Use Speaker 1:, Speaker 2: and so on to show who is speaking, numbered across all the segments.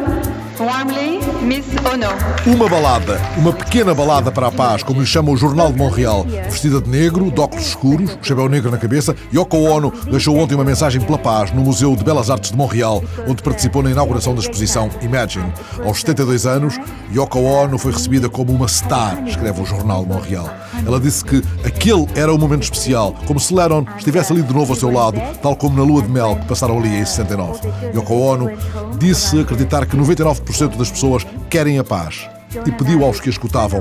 Speaker 1: Bye. Warmly, Miss Ono.
Speaker 2: Uma balada, uma pequena balada para a paz, como lhe chama o Jornal de Montreal. Vestida de negro, de óculos escuros, chapéu negro na cabeça, Yoko Ono deixou ontem uma mensagem pela paz no Museu de Belas Artes de Montreal, onde participou na inauguração da exposição Imagine. Aos 72 anos, Yoko Ono foi recebida como uma star, escreve o Jornal de Montreal. Ela disse que aquele era um momento especial, como se Lennon estivesse ali de novo ao seu lado, tal como na lua de mel que passaram ali em 69. Yoko Ono disse acreditar que 99% das pessoas querem a paz e pediu aos que a escutavam: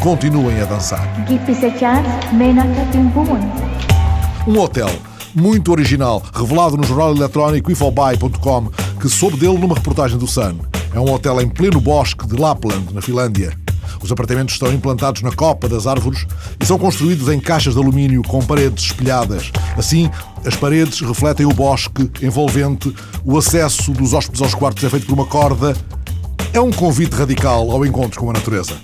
Speaker 2: continuem a dançar. Um hotel muito original, revelado no jornal eletrónico infobuy.com, que soube dele numa reportagem do Sun. É um hotel em pleno bosque de Lapland, na Finlândia. Os apartamentos estão implantados na copa das árvores e são construídos em caixas de alumínio com paredes espelhadas. Assim, as paredes refletem o bosque envolvente, o acesso dos hóspedes aos quartos é feito por uma corda. É um convite radical ao encontro com a natureza.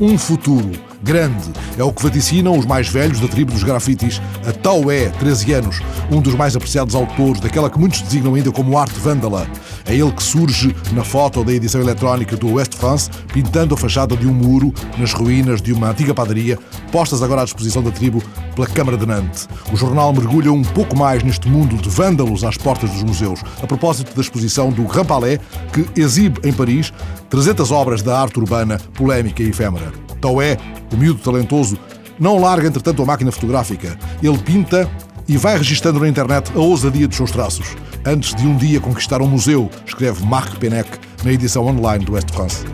Speaker 2: Um futuro grande. É o que vaticinam os mais velhos da tribo dos grafites. A Taué, 13 anos, um dos mais apreciados autores daquela que muitos designam ainda como arte vândala. É ele que surge na foto da edição eletrónica do West France, pintando a fachada de um muro nas ruínas de uma antiga padaria, postas agora à disposição da tribo pela Câmara de Nantes. O jornal mergulha um pouco mais neste mundo de vândalos às portas dos museus, a propósito da exposição do Grand Palais, que exibe em Paris 300 obras da arte urbana polémica e efêmera. Taué, o miúdo talentoso, não larga entretanto a máquina fotográfica. Ele pinta e vai registando na internet a ousadia dos seus traços. Antes de um dia conquistar um museu, escreve Marc Penec na edição online do West France.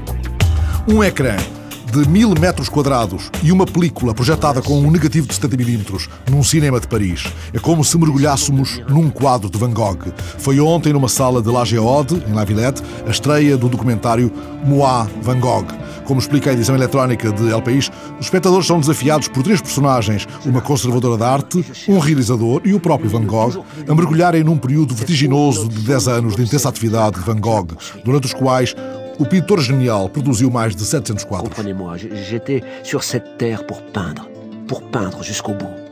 Speaker 2: Um ecrã de mil metros quadrados e uma película projetada com um negativo de 70mm num cinema de Paris. É como se mergulhássemos num quadro de Van Gogh. Foi ontem numa sala de La Géode, em La Villette, a estreia do documentário Moi Van Gogh. Como explica a edição eletrónica de El País, os espectadores são desafiados por três personagens, uma conservadora de arte, um realizador e o próprio Van Gogh, a mergulharem num período vertiginoso de 10 anos de intensa atividade de Van Gogh, durante os quais o pintor genial produziu mais de 700 quadros.
Speaker 3: Comprenez-moi, j'étais sur cette terre pour peindre, pour peindre jusqu'au bout.